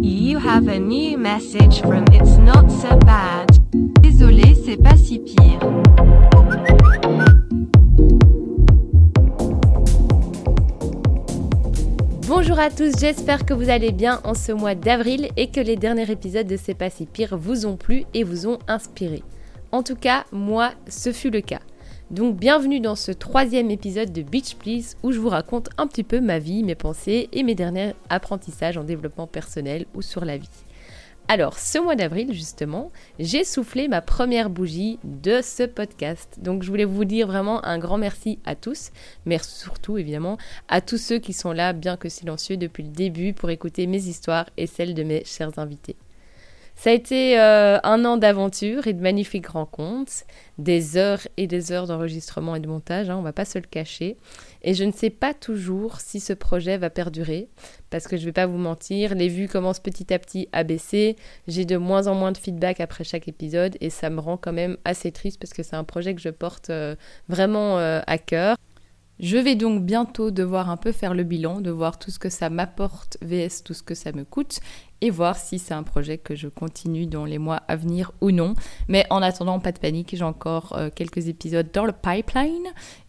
You have a new message from It's Not So Bad. Désolé, c'est pas si pire. Bonjour à tous, j'espère que vous allez bien en ce mois d'avril et que les derniers épisodes de C'est pas si pire vous ont plu et vous ont inspiré. En tout cas, moi, ce fut le cas. Donc bienvenue dans ce troisième épisode de Beach Please où je vous raconte un petit peu ma vie, mes pensées et mes derniers apprentissages en développement personnel ou sur la vie. Alors, ce mois d'avril, justement, j'ai soufflé ma première bougie de ce podcast. Donc, je voulais vous dire vraiment un grand merci à tous, mais surtout, évidemment, à tous ceux qui sont là, bien que silencieux, depuis le début pour écouter mes histoires et celles de mes chers invités. Ça a été euh, un an d'aventure et de magnifiques rencontres, des heures et des heures d'enregistrement et de montage, hein, on va pas se le cacher. Et je ne sais pas toujours si ce projet va perdurer, parce que je ne vais pas vous mentir, les vues commencent petit à petit à baisser, j'ai de moins en moins de feedback après chaque épisode, et ça me rend quand même assez triste, parce que c'est un projet que je porte euh, vraiment euh, à cœur. Je vais donc bientôt devoir un peu faire le bilan, de voir tout ce que ça m'apporte vs tout ce que ça me coûte et voir si c'est un projet que je continue dans les mois à venir ou non. Mais en attendant, pas de panique, j'ai encore euh, quelques épisodes dans le pipeline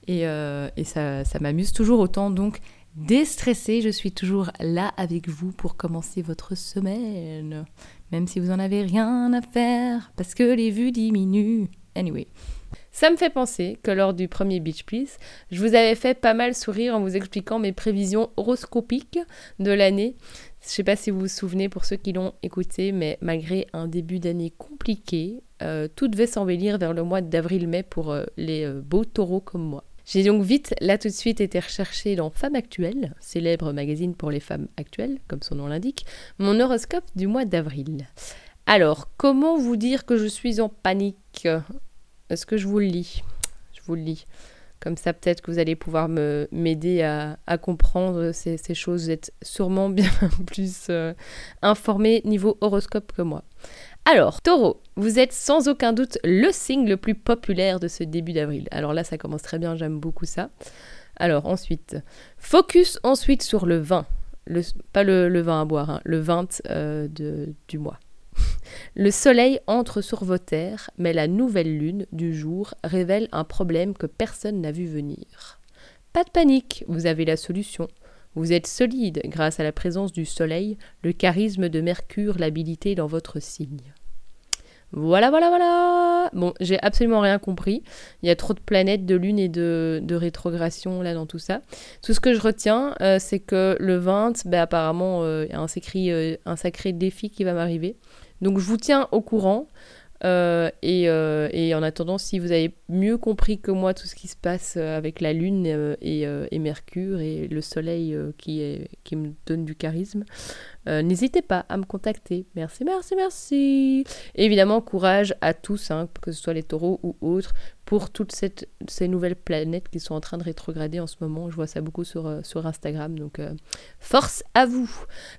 et, euh, ça, ça m'amuse toujours autant. Donc, déstressé, je suis toujours là avec vous pour commencer votre semaine. Même si vous en avez rien à faire parce que les vues diminuent. Anyway. Ça me fait penser que lors du premier Beach Please, je vous avais fait pas mal sourire en vous expliquant mes prévisions horoscopiques de l'année. Je sais pas si vous vous souvenez pour ceux qui l'ont écouté, mais malgré un début d'année compliqué, euh, tout devait s'embellir vers le mois d'avril-mai pour euh, les euh, beaux taureaux comme moi. J'ai donc vite, là tout de suite, été recherché dans Femmes Actuelles, célèbre magazine pour les femmes actuelles, comme son nom l'indique, mon horoscope du mois d'avril. Alors, comment vous dire que je suis en panique? Est-ce que je vous le lis? Je vous le lis. Comme ça, peut-être que vous allez pouvoir m'aider à, comprendre ces, choses. Vous êtes sûrement bien plus euh, informé niveau horoscope que moi. Alors, taureau, vous êtes sans aucun doute le signe le plus populaire de ce début d'avril. Alors là, ça commence très bien, j'aime beaucoup ça. Alors ensuite, focus ensuite sur le vin. Le, pas le, vin à boire, hein, le 20 euh, du mois. Le soleil entre sur vos terres, mais la nouvelle lune du jour révèle un problème que personne n'a vu venir. Pas de panique, vous avez la solution. Vous êtes solide grâce à la présence du soleil, le charisme de Mercure, l'habilité dans votre signe. Voilà, voilà, voilà. Bon, j'ai absolument rien compris. Il y a trop de planètes, de lune et de, rétrogradation là dans tout ça. Tout ce que je retiens, euh, c'est que le 20, ben, apparemment, euh, il y a euh, un sacré défi qui va m'arriver. Donc je vous tiens au courant. Euh, euh, et, en attendant, si vous avez mieux compris que moi tout ce qui se passe euh, avec la Lune et, Mercure et le Soleil qui, me donne du charisme, n'hésitez pas à me contacter. Merci, merci, merci. évidemment, courage à tous, hein, que ce soit les taureaux ou autres, pour toutes ces nouvelles planètes qui sont en train de rétrograder en ce moment. Je vois ça beaucoup sur, euh, Instagram. Donc, euh, force à vous.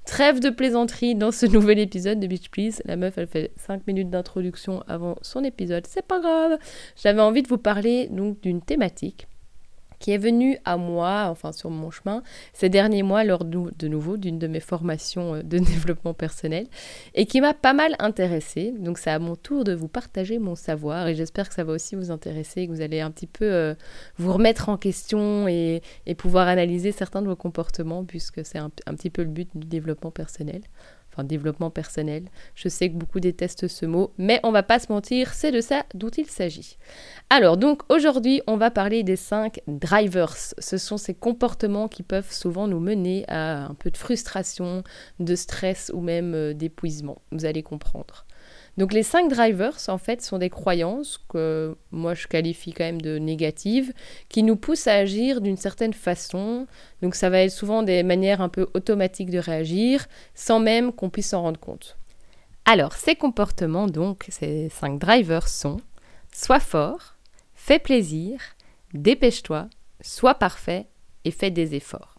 Trêve de plaisanterie dans ce nouvel épisode de Beach Please. La meuf, elle fait 5 minutes d'introduction avant son épisode. C'est pas grave. J'avais envie de vous parler donc d'une thématique qui est venu à moi, enfin sur mon chemin, ces derniers mois lors de nouveau d'une de mes formations euh, de développement personnel et qui m'a pas mal intéressée. Donc c'est à mon tour de vous partager mon savoir et j'espère que ça va aussi vous intéresser que vous allez un petit peu euh, vous remettre en question et, pouvoir analyser certains de vos comportements puisque c'est un petit peu le but du développement personnel développement personnel. Je sais que beaucoup détestent ce mot, mais on va pas se mentir, c'est de ça dont il s'agit. Alors donc aujourd'hui, on va parler des 5 drivers. Ce sont ces comportements qui peuvent souvent nous mener à un peu de frustration, de stress ou même euh, d'épuisement. Vous allez comprendre. Donc les cinq drivers, en fait, sont des croyances que moi je qualifie quand même de négatives, qui nous poussent à agir d'une certaine façon. Donc ça va être souvent des manières un peu automatiques de réagir, sans même qu'on puisse s'en rendre compte. Alors ces comportements, donc ces cinq drivers sont sois fort, fais plaisir, dépêche-toi, sois parfait et fais des efforts.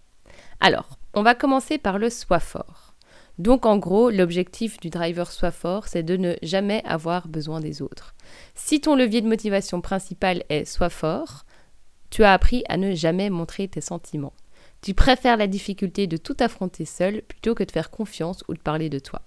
Alors, on va commencer par le sois fort. Donc en gros, l'objectif du driver soit fort, c'est de ne jamais avoir besoin des autres. Si ton levier de motivation principal est soit fort, tu as appris à ne jamais montrer tes sentiments. Tu préfères la difficulté de tout affronter seul plutôt que de faire confiance ou de parler de toi.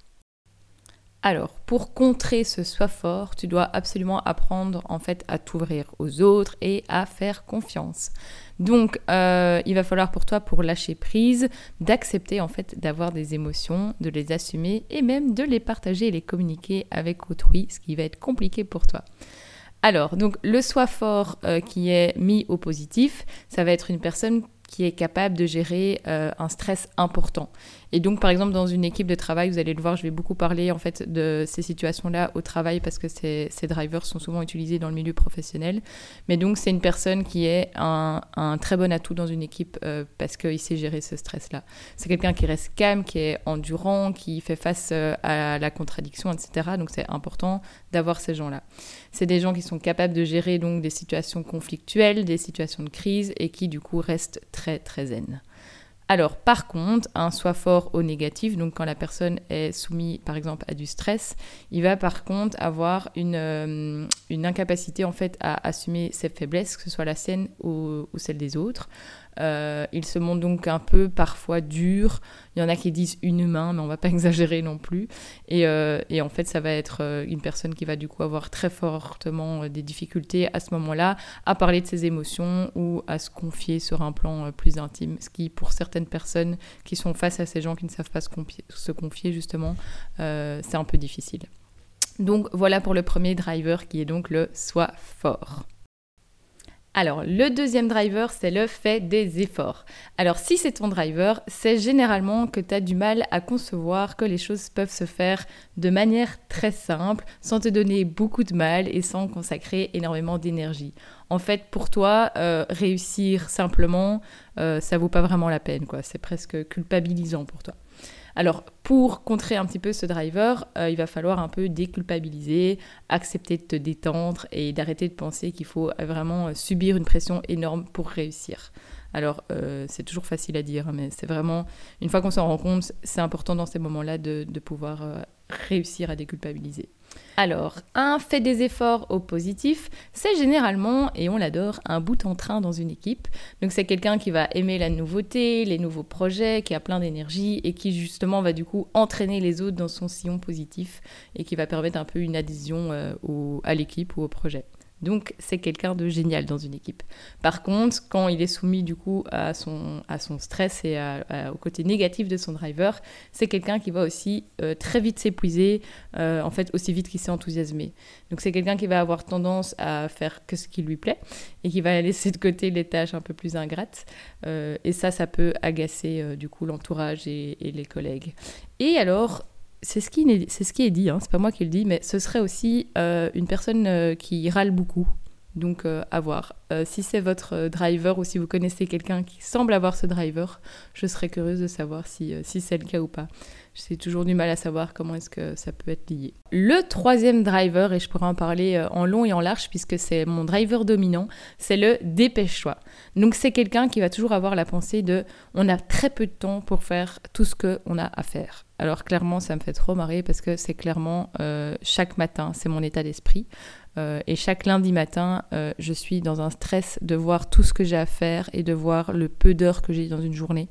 Alors, pour contrer ce soi fort, tu dois absolument apprendre en fait à t'ouvrir aux autres et à faire confiance. Donc, euh, il va falloir pour toi, pour lâcher prise, d'accepter en fait d'avoir des émotions, de les assumer et même de les partager et les communiquer avec autrui, ce qui va être compliqué pour toi. Alors, donc le soi fort euh, qui est mis au positif, ça va être une personne qui est capable de gérer euh, un stress important. Et donc, par exemple, dans une équipe de travail, vous allez le voir, je vais beaucoup parler en fait de ces situations-là au travail parce que ces, drivers sont souvent utilisés dans le milieu professionnel. Mais donc, c'est une personne qui est un, un, très bon atout dans une équipe euh, parce qu'il sait gérer ce stress-là. C'est quelqu'un qui reste calme, qui est endurant, qui fait face euh, à la contradiction, etc. Donc, c'est important d'avoir ces gens-là. C'est des gens qui sont capables de gérer donc des situations conflictuelles, des situations de crise et qui du coup restent très très zen. Alors, par contre, un soi fort au négatif, donc quand la personne est soumise, par exemple, à du stress, il va par contre avoir une, euh, incapacité, en fait, à assumer ses faiblesses, que ce soit la sienne ou celle des autres. Euh, il se montre donc un peu parfois dur. Il y en a qui disent inhumain, mais on va pas exagérer non plus. Et, euh, et en fait, ça va être euh, une personne qui va du coup avoir très fortement des difficultés à ce moment-là à parler de ses émotions ou à se confier sur un plan plus intime. Ce qui, pour certaines personnes qui sont face à ces gens qui ne savent pas se confier, se confier justement, c'est un peu difficile. Donc voilà pour le premier driver qui est donc le soi fort. Alors, le deuxième driver, c'est le fait des efforts. Alors, si c'est ton driver, c'est généralement que tu as du mal à concevoir que les choses peuvent se faire de manière très simple, sans te donner beaucoup de mal et sans consacrer énormément d'énergie. En fait, pour toi, euh, réussir simplement, euh, ça vaut pas vraiment la peine, quoi. C'est presque culpabilisant pour toi. Alors, pour contrer un petit peu ce driver, euh, il va falloir un peu déculpabiliser, accepter de te détendre et d'arrêter de penser qu'il faut vraiment euh, subir une pression énorme pour réussir. Alors, euh, c'est toujours facile à dire, mais c'est vraiment, une fois qu'on s'en rend compte, c'est important dans ces moments-là de, pouvoir réussir à déculpabiliser. Alors, un fait des efforts au positif, c'est généralement, et on l'adore, un bout en train dans une équipe. Donc c'est quelqu'un qui va aimer la nouveauté, les nouveaux projets, qui a plein d'énergie et qui justement va du coup entraîner les autres dans son sillon positif et qui va permettre un peu une adhésion euh, à l'équipe ou au projet. Donc c'est quelqu'un de génial dans une équipe. Par contre, quand il est soumis du coup à son, à son stress et au côté négatif de son driver, c'est quelqu'un qui va aussi euh, très vite s'épuiser, euh, en fait aussi vite qu'il s'est enthousiasmé. Donc c'est quelqu'un qui va avoir tendance à faire que ce qui lui plaît et qui va laisser de côté les tâches un peu plus ingrates. Euh, et ça, ça peut agacer du coup l'entourage et, et les collègues. Et alors, c'est ce, qui est, dit, hein, c'est pas moi qui le dis, mais ce serait aussi euh, une personne euh, qui râle beaucoup. Donc euh, à voir. si c'est votre driver ou si vous connaissez quelqu'un qui semble avoir ce driver, je serais curieuse de savoir si, si c'est le cas ou pas. J'ai toujours du mal à savoir comment est-ce que ça peut être lié. Le troisième driver, et je pourrais en parler euh, en long et en large puisque c'est mon driver dominant, c'est le dépêche-toi. Donc c'est quelqu'un qui va toujours avoir la pensée de on a très peu de temps pour faire tout ce qu'on a à faire. Alors clairement, ça me fait trop marrer parce que c'est clairement euh, chaque matin, c'est mon état d'esprit. Euh, et chaque lundi matin, je suis dans un stress de voir tout ce que j'ai à faire et de voir le peu d'heures que j'ai dans une journée.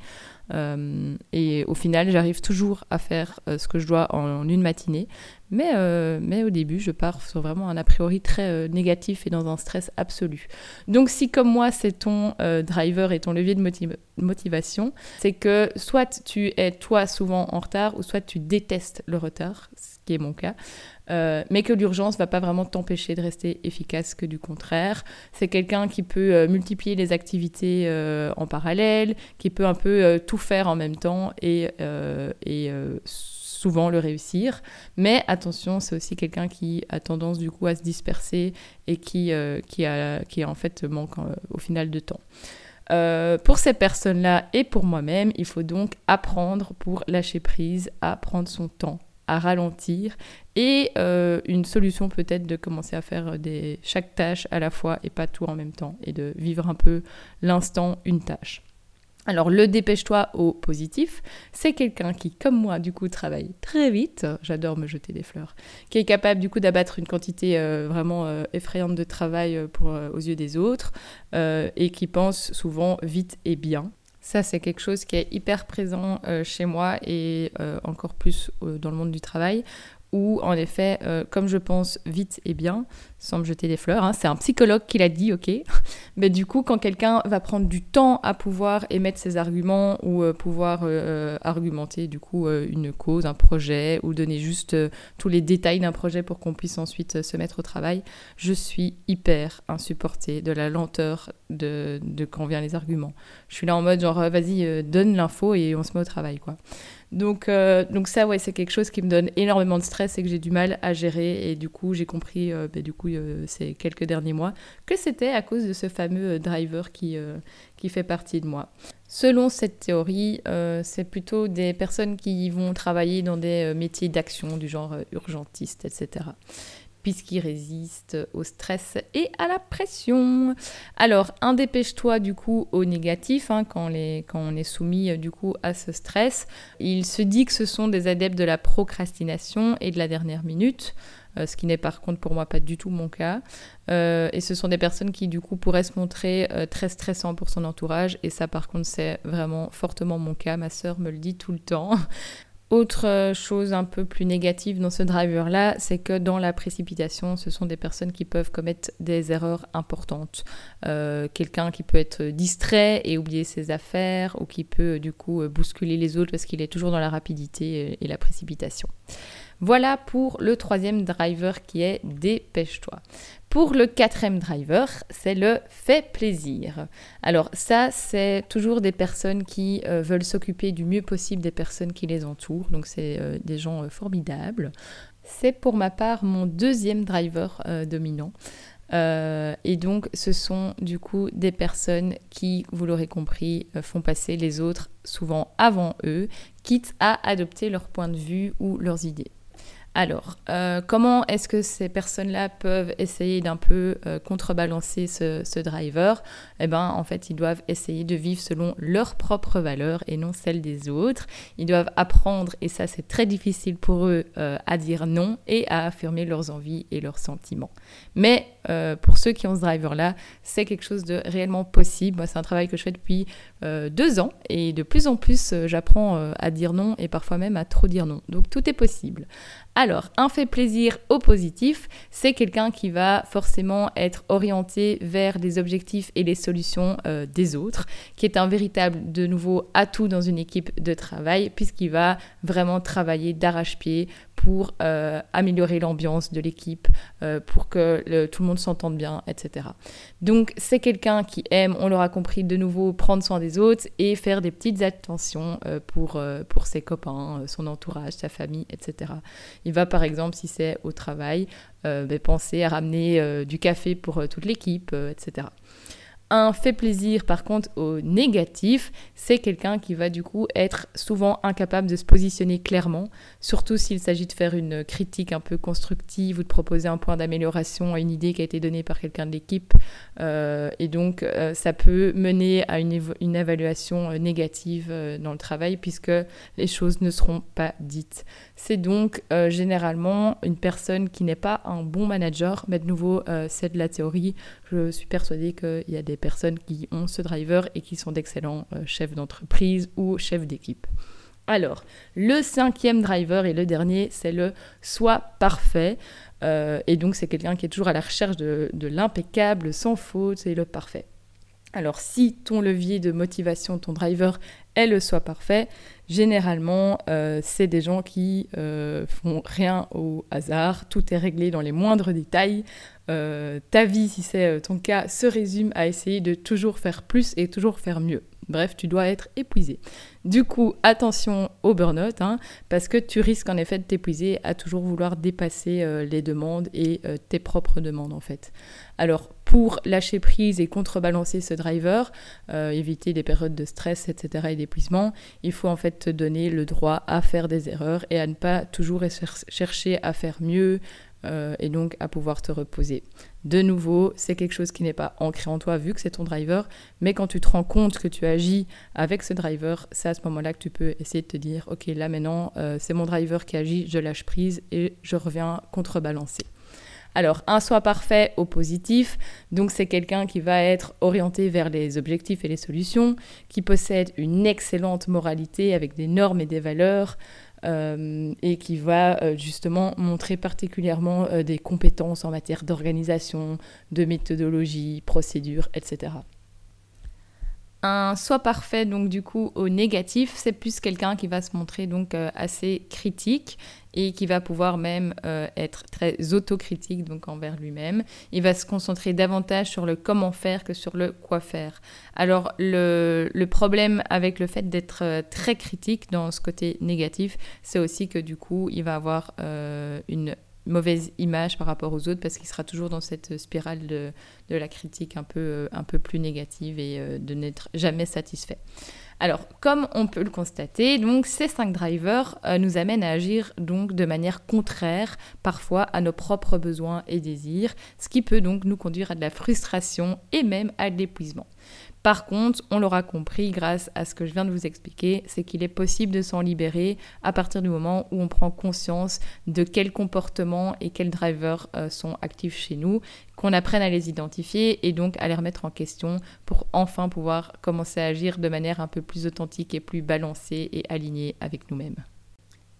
Euh, et au final, j'arrive toujours à faire euh, ce que je dois en, une matinée. Mais, euh, mais au début, je pars sur vraiment un a priori très négatif et dans un stress absolu. Donc si comme moi, c'est ton driver et ton levier de motivation, c'est que soit tu es toi souvent en retard ou soit tu détestes le retard, mon cas. Euh, mais que l'urgence va pas vraiment t'empêcher de rester efficace que du contraire. C'est quelqu'un qui peut euh, multiplier les activités euh, en parallèle, qui peut un peu tout faire en même temps et, et souvent le réussir. Mais attention, c'est aussi quelqu'un qui a tendance du coup à se disperser et qui, qui, a, qui en fait manque au final de temps. pour ces personnes-là et pour moi-même, il faut donc apprendre pour lâcher prise à prendre son temps ralentir et euh, une solution peut-être de commencer à faire des, chaque tâche à la fois et pas tout en même temps et de vivre un peu l'instant une tâche. Alors le dépêche-toi au positif, c'est quelqu'un qui, comme moi, du coup, travaille très vite, j'adore me jeter des fleurs, qui est capable du coup d'abattre une quantité euh, vraiment euh, effrayante de travail aux yeux des autres, et qui pense souvent vite et bien. Ça, c'est quelque chose qui est hyper présent chez moi et encore plus dans le monde du travail, où en effet, euh, comme je pense vite et bien, sans me jeter des fleurs, hein, c'est un psychologue qui l'a dit, ok, mais du coup, quand quelqu'un va prendre du temps à pouvoir émettre ses arguments ou euh, pouvoir euh, argumenter du coup une cause, un projet, ou donner juste tous les détails d'un projet pour qu'on puisse ensuite se mettre au travail, je suis hyper insupportée de la lenteur de, de quand vient les arguments. Je suis là en mode genre, vas-y, donne l'info et on se met au travail, quoi. Donc, euh, donc ça, ouais, c'est quelque chose qui me donne énormément de stress et que j'ai du mal à gérer. Et du coup, j'ai compris, euh, bah, du coup, euh, ces quelques derniers mois, que c'était à cause de ce fameux driver qui, qui fait partie de moi. Selon cette théorie, c'est plutôt des personnes qui vont travailler dans des métiers d'action du genre urgentiste, etc puisqu'il résiste au stress et à la pression. Alors, un dépêche-toi du coup au négatif, hein, quand, on est soumis euh, du coup à ce stress. Il se dit que ce sont des adeptes de la procrastination et de la dernière minute. Euh, ce qui n'est par contre pour moi pas du tout mon cas. Euh, et ce sont des personnes qui du coup pourraient se montrer très stressants pour son entourage. Et ça par contre c'est vraiment fortement mon cas. Ma sœur me le dit tout le temps. Autre chose un peu plus négative dans ce driver-là, c'est que dans la précipitation, ce sont des personnes qui peuvent commettre des erreurs importantes. Euh, quelqu'un qui peut être distrait et oublier ses affaires, ou qui peut du coup bousculer les autres parce qu'il est toujours dans la rapidité et la précipitation. Voilà pour le troisième driver qui est dépêche-toi. Pour le quatrième driver, c'est le fait plaisir. Alors ça, c'est toujours des personnes qui euh, veulent s'occuper du mieux possible des personnes qui les entourent. Donc c'est euh, des gens euh, formidables. C'est pour ma part mon deuxième driver dominant. et donc, ce sont du coup des personnes qui, vous l'aurez compris, font passer les autres souvent avant eux, quitte à adopter leur point de vue ou leurs idées. Alors, euh, comment est-ce que ces personnes-là peuvent essayer d'un peu euh, contrebalancer ce, driver? Eh bien, en fait, ils doivent essayer de vivre selon leurs propres valeurs et non celles des autres. Ils doivent apprendre, et ça c'est très difficile pour eux, euh, à dire non et à affirmer leurs envies et leurs sentiments. Mais pour ceux qui ont ce driver-là, c'est quelque chose de réellement possible. Moi, c'est un travail que je fais depuis deux ans et de plus en plus, j'apprends à dire non et parfois même à trop dire non. Donc, tout est possible. Alors, un fait plaisir au positif, c'est quelqu'un qui va forcément être orienté vers les objectifs et les solutions euh, des autres, qui est un véritable, de nouveau, atout dans une équipe de travail, puisqu'il va vraiment travailler d'arrache-pied pour euh, améliorer l'ambiance de l'équipe, euh, pour que tout le monde s'entende bien, etc. Donc c'est quelqu'un qui aime, on l'aura compris de nouveau, prendre soin des autres et faire des petites attentions euh, pour, pour ses copains, son entourage, sa famille, etc. Il va par exemple, si c'est au travail, ben, penser à ramener du café pour toute l'équipe, etc. Un fait plaisir, par contre, au négatif, c'est quelqu'un qui va du coup être souvent incapable de se positionner clairement, surtout s'il s'agit de faire une critique un peu constructive ou de proposer un point d'amélioration à une idée qui a été donnée par quelqu'un de l'équipe. Euh, et donc, euh, ça peut mener à une, évaluation euh, négative dans le travail puisque les choses ne seront pas dites. C'est donc généralement une personne qui n'est pas un bon manager, mais de nouveau, c'est de la théorie. Je suis persuadée qu'il y a des personnes qui ont ce driver et qui sont d'excellents euh, chefs d'entreprise ou chefs d'équipe. Alors, le cinquième driver et le dernier, c'est le soit parfait. Euh, et donc, c'est quelqu'un qui est toujours à la recherche de, l'impeccable, sans faute, c'est le parfait. Alors, si ton levier de motivation, ton driver, est le soit parfait, généralement, euh, c'est des gens qui font rien au hasard, tout est réglé dans les moindres détails. Euh, ta vie, si c'est euh, ton cas, se résume à essayer de toujours faire plus et toujours faire mieux. Bref, tu dois être épuisé. Du coup, attention au burn-out, hein, parce que tu risques en effet de t'épuiser à toujours vouloir dépasser euh, les demandes et tes propres demandes en fait. Alors, pour lâcher prise et contrebalancer ce driver, éviter des périodes de stress, etc. et d'épuisement, il faut en fait te donner le droit à faire des erreurs et à ne pas toujours chercher à faire mieux, euh, et donc à pouvoir te reposer. De nouveau, c'est quelque chose qui n'est pas ancré en toi vu que c'est ton driver, mais quand tu te rends compte que tu agis avec ce driver, c'est à ce moment-là que tu peux essayer de te dire, ok, là maintenant, euh, c'est mon driver qui agit, je lâche prise et je reviens contrebalancer. Alors, un soi parfait au positif, donc c'est quelqu'un qui va être orienté vers les objectifs et les solutions, qui possède une excellente moralité avec des normes et des valeurs, euh, et qui va euh, justement montrer particulièrement euh, des compétences en matière d'organisation, de méthodologie, procédure, etc. Un soi parfait, donc du coup au négatif, c'est plus quelqu'un qui va se montrer donc assez critique et qui va pouvoir même euh, être très autocritique donc envers lui-même. Il va se concentrer davantage sur le comment faire que sur le quoi faire. Alors le, le problème avec le fait d'être euh, très critique dans ce côté négatif, c'est aussi que du coup il va avoir euh, une mauvaise image par rapport aux autres parce qu'il sera toujours dans cette spirale de, de la critique un peu, peu plus négative et de n'être jamais satisfait. Alors, comme on peut le constater, ces cinq drivers euh, nous amènent à agir de manière contraire parfois à nos propres besoins et désirs, ce qui peut donc nous conduire à de la frustration et même à de l'épuisement. Par contre, on l'aura compris grâce à ce que je viens de vous expliquer, c'est qu'il est possible de s'en libérer à partir du moment où on prend conscience de quels comportements et quels drivers euh, sont actifs chez nous, qu'on apprenne à les identifier et donc à les remettre en question pour enfin pouvoir commencer à agir de manière un peu plus authentique et plus balancée et alignée avec nous-mêmes.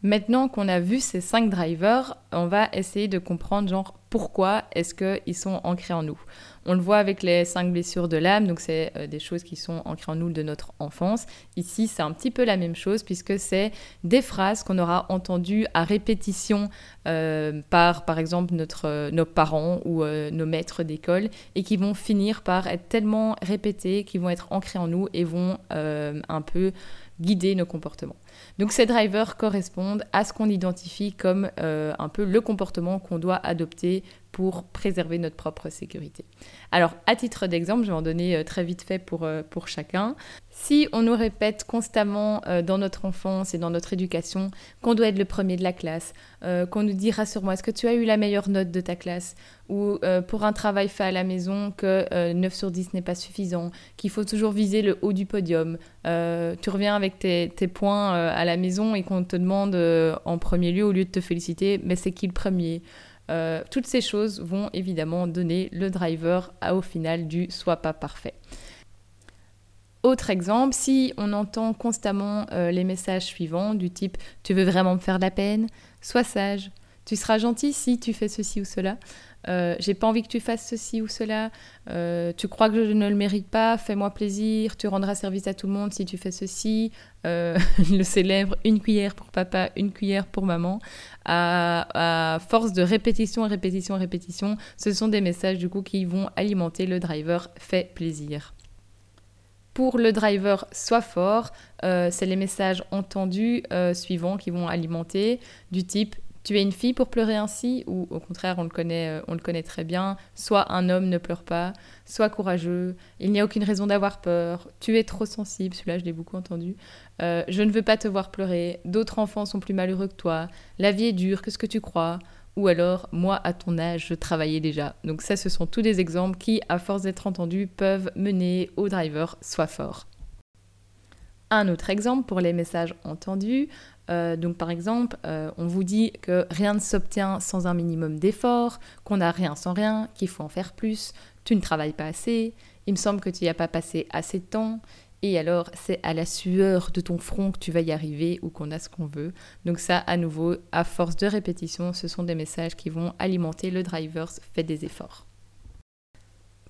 Maintenant qu'on a vu ces cinq drivers, on va essayer de comprendre genre pourquoi est-ce qu'ils sont ancrés en nous. On le voit avec les cinq blessures de l'âme, donc c'est euh, des choses qui sont ancrées en nous de notre enfance. Ici, c'est un petit peu la même chose puisque c'est des phrases qu'on aura entendues à répétition euh, par, par exemple, notre, euh, nos parents ou nos maîtres d'école et qui vont finir par être tellement répétées, qui vont être ancrées en nous et vont un peu guider nos comportements. Donc ces drivers correspondent à ce qu'on identifie comme euh, un peu le comportement qu'on doit adopter pour préserver notre propre sécurité. Alors, à titre d'exemple, je vais en donner euh, très vite fait pour, euh, pour chacun. Si on nous répète constamment euh, dans notre enfance et dans notre éducation qu'on doit être le premier de la classe, qu'on nous dit rassure-moi, est-ce que tu as eu la meilleure note de ta classe? Ou pour un travail fait à la maison, que 9 sur 10 n'est pas suffisant, qu'il faut toujours viser le haut du podium. tu reviens avec tes points à la maison et qu'on te demande en premier lieu, au lieu de te féliciter, mais c'est qui le premier? Euh, toutes ces choses vont évidemment donner le driver au final du soit pas parfait. Autre exemple, si on entend constamment euh, les messages suivants du type tu veux vraiment me faire de la peine, sois sage, tu seras gentil si tu fais ceci ou cela, euh, j'ai pas envie que tu fasses ceci ou cela, euh, tu crois que je ne le mérite pas, fais-moi plaisir, tu rendras service à tout le monde si tu fais ceci, euh, le célèbre une cuillère pour papa, une cuillère pour maman, à, force de répétition, répétition, répétition, ce sont des messages du coup qui vont alimenter le driver. Fait plaisir. Pour le driver soit fort, c'est les messages entendus suivants qui vont alimenter du type tu es une fille pour pleurer ainsi ou au contraire on le connaît euh, on le connaît très bien. Soit un homme ne pleure pas soit courageux. Il n'y a aucune raison d'avoir peur. Tu es trop sensible celui-là je l'ai beaucoup entendu. Euh, je ne veux pas te voir pleurer. D'autres enfants sont plus malheureux que toi. La vie est dure qu'est-ce que tu crois? Ou alors moi à ton âge je travaillais déjà. Donc ça ce sont tous des exemples qui à force d'être entendus peuvent mener au driver soit fort. Un autre exemple pour les messages entendus, euh, donc par exemple, euh, on vous dit que rien ne s'obtient sans un minimum d'effort, qu'on n'a rien sans rien, qu'il faut en faire plus, tu ne travailles pas assez, il me semble que tu n'y as pas passé assez de temps, et alors c'est à la sueur de ton front que tu vas y arriver ou qu'on a ce qu'on veut. Donc ça, à nouveau, à force de répétition, ce sont des messages qui vont alimenter le driver fait des efforts.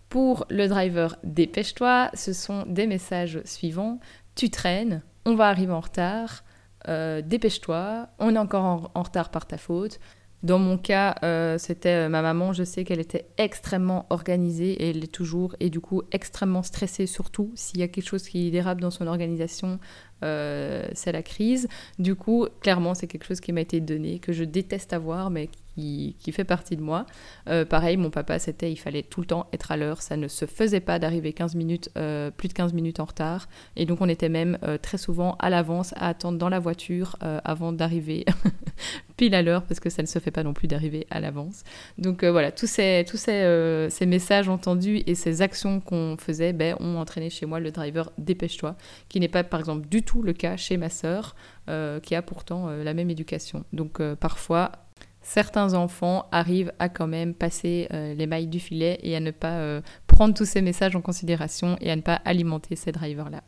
Pour le driver dépêche-toi, ce sont des messages suivants. Tu traînes, on va arriver en retard, euh, dépêche-toi, on est encore en, retard par ta faute. Dans mon cas, euh, c'était euh, ma maman, je sais qu'elle était extrêmement organisée et elle l'est toujours, et du coup extrêmement stressée surtout s'il y a quelque chose qui dérape dans son organisation, c'est la crise. Du coup, clairement, c'est quelque chose qui m'a été donné, que je déteste avoir, mais qui, fait partie de moi. Euh, pareil, mon papa, c'était il fallait tout le temps être à l'heure. Ça ne se faisait pas d'arriver 15 minutes, euh, plus de 15 minutes en retard. Et donc, on était même euh, très souvent à l'avance à attendre dans la voiture avant d'arriver pile à l'heure parce que ça ne se fait pas non plus d'arriver à l'avance. Donc, voilà, tous, ces, ces, messages entendus et ces actions qu'on faisait ben, ont entraîné chez moi le driver dépêche-toi, qui n'est pas par exemple du tout le cas chez ma sœur, qui a pourtant la même éducation. Donc, parfois, certains enfants arrivent à quand même passer les mailles du filet et à ne pas prendre tous ces messages en considération et à ne pas alimenter ces drivers-là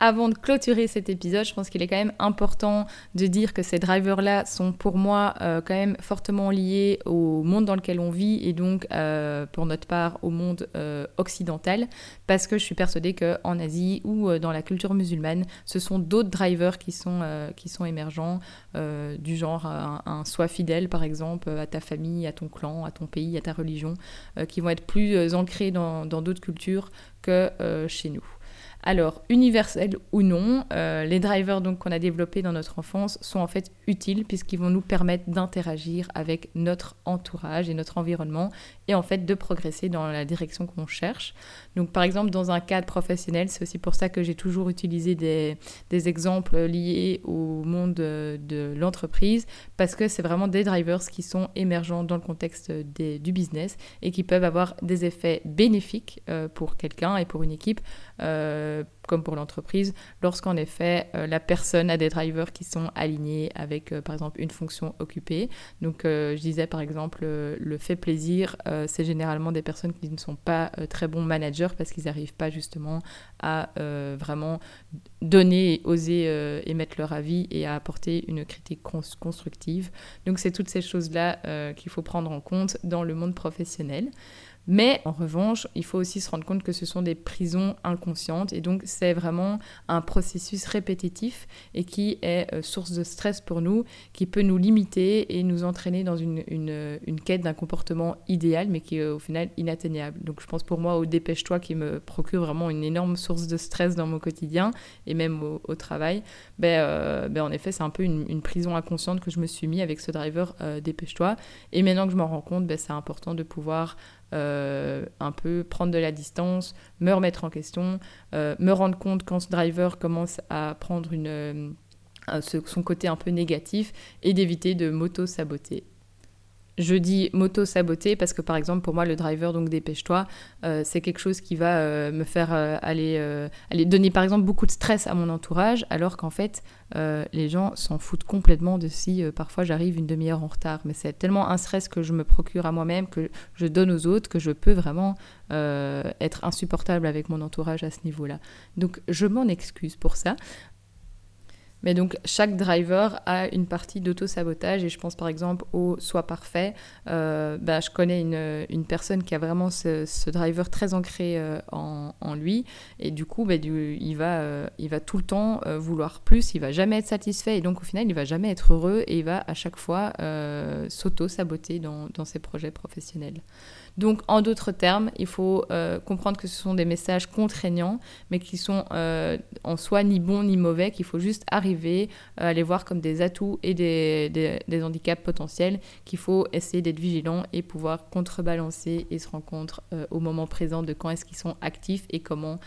avant de clôturer cet épisode, je pense qu'il est quand même important de dire que ces drivers-là sont pour moi euh, quand même fortement liés au monde dans lequel on vit et donc euh, pour notre part au monde euh, occidental parce que je suis persuadée qu'en Asie ou dans la culture musulmane, ce sont d'autres drivers qui sont, qui sont émergents du genre un, un soi fidèle par exemple à ta famille, à ton clan, à ton pays, à ta religion qui vont être plus ancrés dans d'autres cultures que chez nous. Alors, universels ou non, euh, les drivers donc qu'on a développés dans notre enfance sont en fait utiles puisqu'ils vont nous permettre d'interagir avec notre entourage et notre environnement et en fait de progresser dans la direction qu'on cherche. Donc par exemple dans un cadre professionnel, c'est aussi pour ça que j'ai toujours utilisé des, exemples liés au monde de, l'entreprise parce que c'est vraiment des drivers qui sont émergents dans le contexte du business et qui peuvent avoir des effets bénéfiques euh, pour quelqu'un et pour une équipe euh, comme pour l'entreprise, lorsqu'en effet euh, la personne a des drivers qui sont alignés avec euh, par exemple une fonction occupée. Donc je disais par exemple le fait plaisir, c'est généralement des personnes qui ne sont pas très bons managers parce qu'ils n'arrivent pas justement à vraiment donner, oser émettre leur avis et à apporter une critique constructive. Donc c'est toutes ces choses-là qu'il faut prendre en compte dans le monde professionnel. Mais en revanche, il faut aussi se rendre compte que ce sont des prisons inconscientes et donc c'est vraiment un processus répétitif et qui est euh, source de stress pour nous, qui peut nous limiter et nous entraîner dans une, une, quête d'un comportement idéal mais qui est au final inatteignable. Donc je pense pour moi au dépêche-toi qui me procure vraiment une énorme source de stress dans mon quotidien et même au, travail. Ben, euh, ben, en effet, c'est un peu une, prison inconsciente que je me suis mis avec ce driver euh, dépêche-toi. Et maintenant que je m'en rends compte, ben, c'est important de pouvoir euh, un peu prendre de la distance, me remettre en question, euh, me rendre compte quand ce driver commence à prendre une, euh, son côté un peu négatif et d'éviter de m'auto-saboter. Je dis moto-saboter parce que par exemple pour moi le driver donc dépêche-toi euh, c'est quelque chose qui va euh, me faire euh, aller donner par exemple beaucoup de stress à mon entourage alors qu'en fait les gens s'en foutent complètement de si parfois j'arrive une demi-heure en retard. Mais c'est tellement un stress que je me procure à moi-même que je donne aux autres que je peux vraiment être insupportable avec mon entourage à ce niveau-là. Donc je m'en excuse pour ça mais donc chaque driver a une partie d'auto-sabotage et je pense par exemple au Soit Parfait. Euh, bah, je connais une, personne qui a vraiment ce, driver très ancré euh, en, lui et du coup bah, du, il, va, euh, il va tout le temps vouloir plus, il va jamais être satisfait et donc au final il va jamais être heureux et il va à chaque fois s'auto-saboter dans ses projets professionnels. Donc, en d'autres termes, il faut euh, comprendre que ce sont des messages contraignants, mais qui sont euh, en soi ni bons ni mauvais, qu'il faut juste arriver à les voir comme des atouts et des, handicaps potentiels, qu'il faut essayer d'être vigilant et pouvoir contrebalancer et se rendre compte euh, au moment présent de quand est-ce qu'ils sont actifs et comment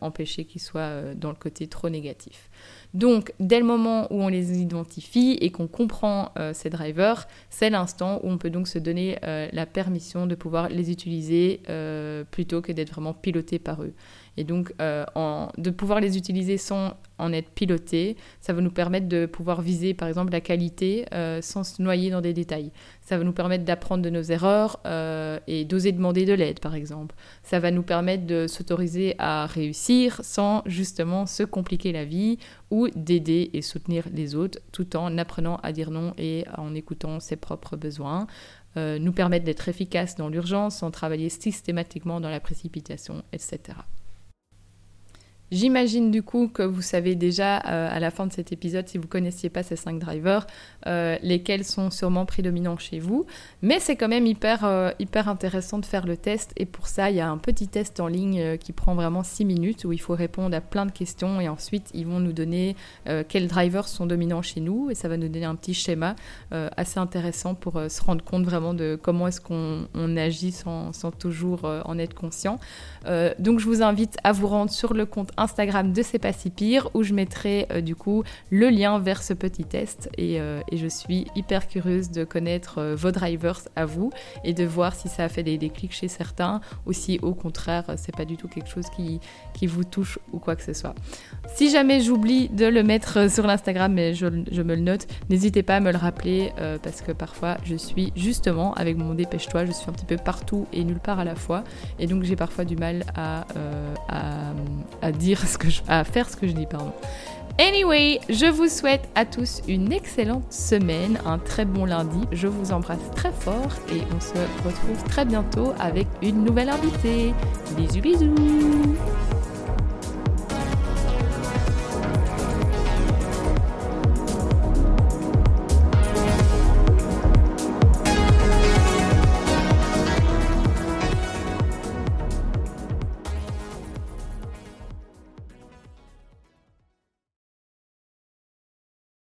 empêcher qu'ils soient dans le côté trop négatif. Donc, dès le moment où on les identifie et qu'on comprend euh, ces drivers, c'est l'instant où on peut donc se donner euh, la permission de pouvoir les utiliser euh, plutôt que d'être vraiment piloté par eux. Et donc, euh, de pouvoir les utiliser sans en être piloté, ça va nous permettre de pouvoir viser, par exemple, la qualité euh, sans se noyer dans des détails. Ça va nous permettre d'apprendre de nos erreurs euh, et d'oser demander de l'aide, par exemple. Ça va nous permettre de s'autoriser à réussir sans justement se compliquer la vie ou d'aider et soutenir les autres tout en apprenant à dire non et en écoutant ses propres besoins. nous permettre d'être efficace dans l'urgence sans travailler systématiquement dans la précipitation, etc. J'imagine du coup que vous savez déjà euh, à la fin de cet épisode, si vous ne connaissiez pas ces cinq drivers, euh, lesquels sont sûrement prédominants chez vous. Mais c'est quand même hyper, euh, hyper intéressant de faire le test. Et pour ça, il y a un petit test en ligne qui prend vraiment six minutes où il faut répondre à plein de questions. Et ensuite, ils vont nous donner quels drivers sont dominants chez nous. Et ça va nous donner un petit schéma assez intéressant pour se rendre compte vraiment de comment est-ce qu'on agit sans, sans toujours en être conscient. donc je vous invite à vous rendre sur le compte de C'est pas si pire où je mettrai euh, du coup le lien vers ce petit test et, euh, je suis hyper curieuse de connaître euh, vos drivers à vous et de voir si ça a fait des déclics chez certains ou si au contraire c'est pas du tout quelque chose qui, qui vous touche ou quoi que ce soit. Si jamais j'oublie de le mettre sur l'Instagram mais je, me le note, n'hésitez pas à me le rappeler parce que parfois je suis justement avec mon dépêche-toi, je suis un petit peu partout et nulle part à la fois et donc j'ai parfois du mal à, à, à à faire ce que je dis, pardon. Anyway, je vous souhaite à tous une excellente semaine, un très bon lundi. Je vous embrasse très fort et on se retrouve très bientôt avec une nouvelle invitée. Bisous bisous